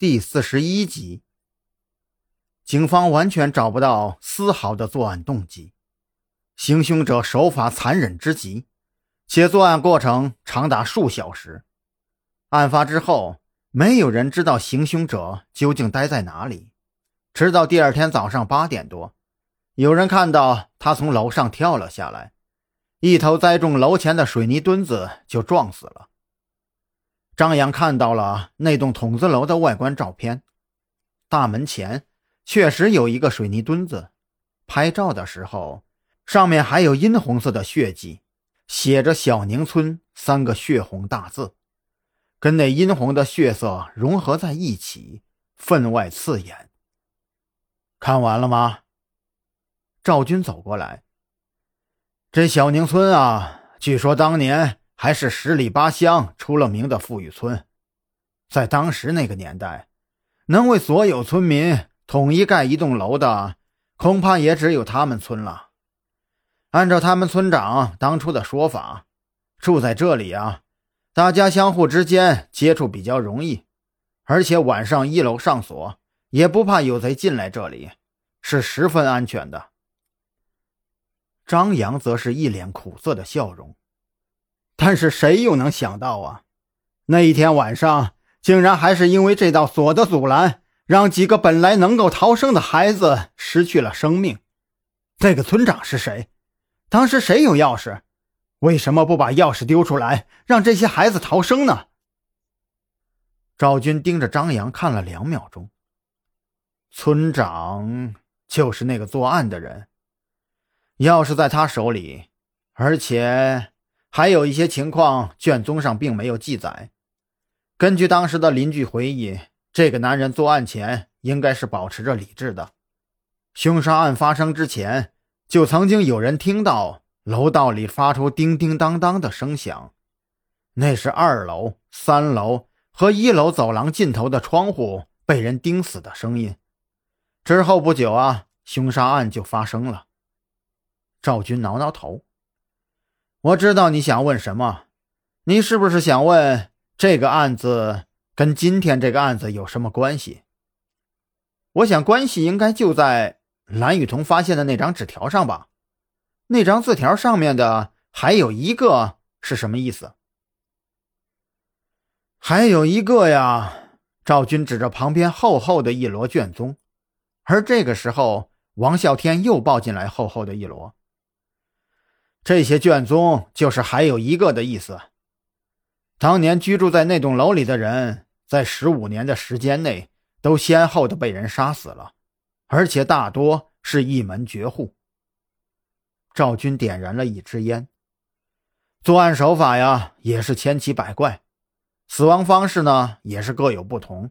第四十一集，警方完全找不到丝毫的作案动机，行凶者手法残忍之极，且作案过程长达数小时。案发之后，没有人知道行凶者究竟待在哪里，直到第二天早上八点多，有人看到他从楼上跳了下来，一头栽中楼前的水泥墩子，就撞死了。张扬看到了那栋筒子楼的外观照片，大门前确实有一个水泥墩子。拍照的时候，上面还有殷红色的血迹，写着“小宁村”三个血红大字，跟那殷红的血色融合在一起，分外刺眼。看完了吗？赵军走过来。这小宁村啊，据说当年。还是十里八乡出了名的富裕村，在当时那个年代，能为所有村民统一盖一栋楼的，恐怕也只有他们村了。按照他们村长当初的说法，住在这里啊，大家相互之间接触比较容易，而且晚上一楼上锁，也不怕有贼进来这里，是十分安全的。张扬则是一脸苦涩的笑容。但是谁又能想到啊？那一天晚上，竟然还是因为这道锁的阻拦，让几个本来能够逃生的孩子失去了生命。那个村长是谁？当时谁有钥匙？为什么不把钥匙丢出来，让这些孩子逃生呢？赵军盯着张扬看了两秒钟。村长就是那个作案的人，钥匙在他手里，而且。还有一些情况，卷宗上并没有记载。根据当时的邻居回忆，这个男人作案前应该是保持着理智的。凶杀案发生之前，就曾经有人听到楼道里发出叮叮当当的声响，那是二楼、三楼和一楼走廊尽头的窗户被人钉死的声音。之后不久啊，凶杀案就发生了。赵军挠挠头。我知道你想问什么，你是不是想问这个案子跟今天这个案子有什么关系？我想关系应该就在蓝雨桐发现的那张纸条上吧。那张字条上面的还有一个是什么意思？还有一个呀，赵军指着旁边厚厚的一摞卷宗，而这个时候，王啸天又抱进来厚厚的一摞。这些卷宗就是还有一个的意思。当年居住在那栋楼里的人，在十五年的时间内，都先后的被人杀死了，而且大多是一门绝户。赵军点燃了一支烟。作案手法呀，也是千奇百怪，死亡方式呢，也是各有不同。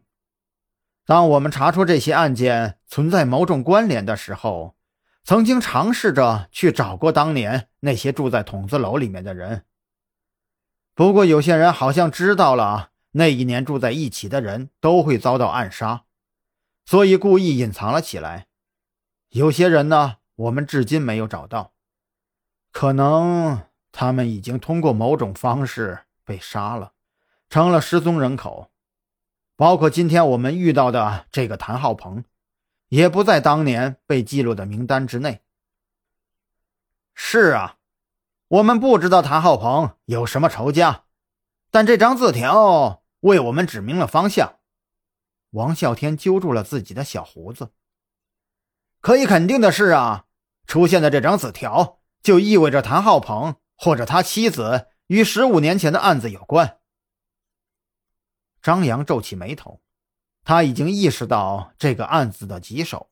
当我们查出这些案件存在某种关联的时候，曾经尝试着去找过当年那些住在筒子楼里面的人，不过有些人好像知道了那一年住在一起的人都会遭到暗杀，所以故意隐藏了起来。有些人呢，我们至今没有找到，可能他们已经通过某种方式被杀了，成了失踪人口，包括今天我们遇到的这个谭浩鹏。也不在当年被记录的名单之内。是啊，我们不知道谭浩鹏有什么仇家，但这张字条为我们指明了方向。王啸天揪住了自己的小胡子。可以肯定的是啊，出现的这张字条就意味着谭浩鹏或者他妻子与十五年前的案子有关。张扬皱起眉头。他已经意识到这个案子的棘手。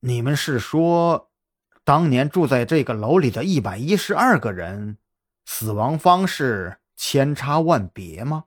你们是说，当年住在这个楼里的一百一十二个人，死亡方式千差万别吗？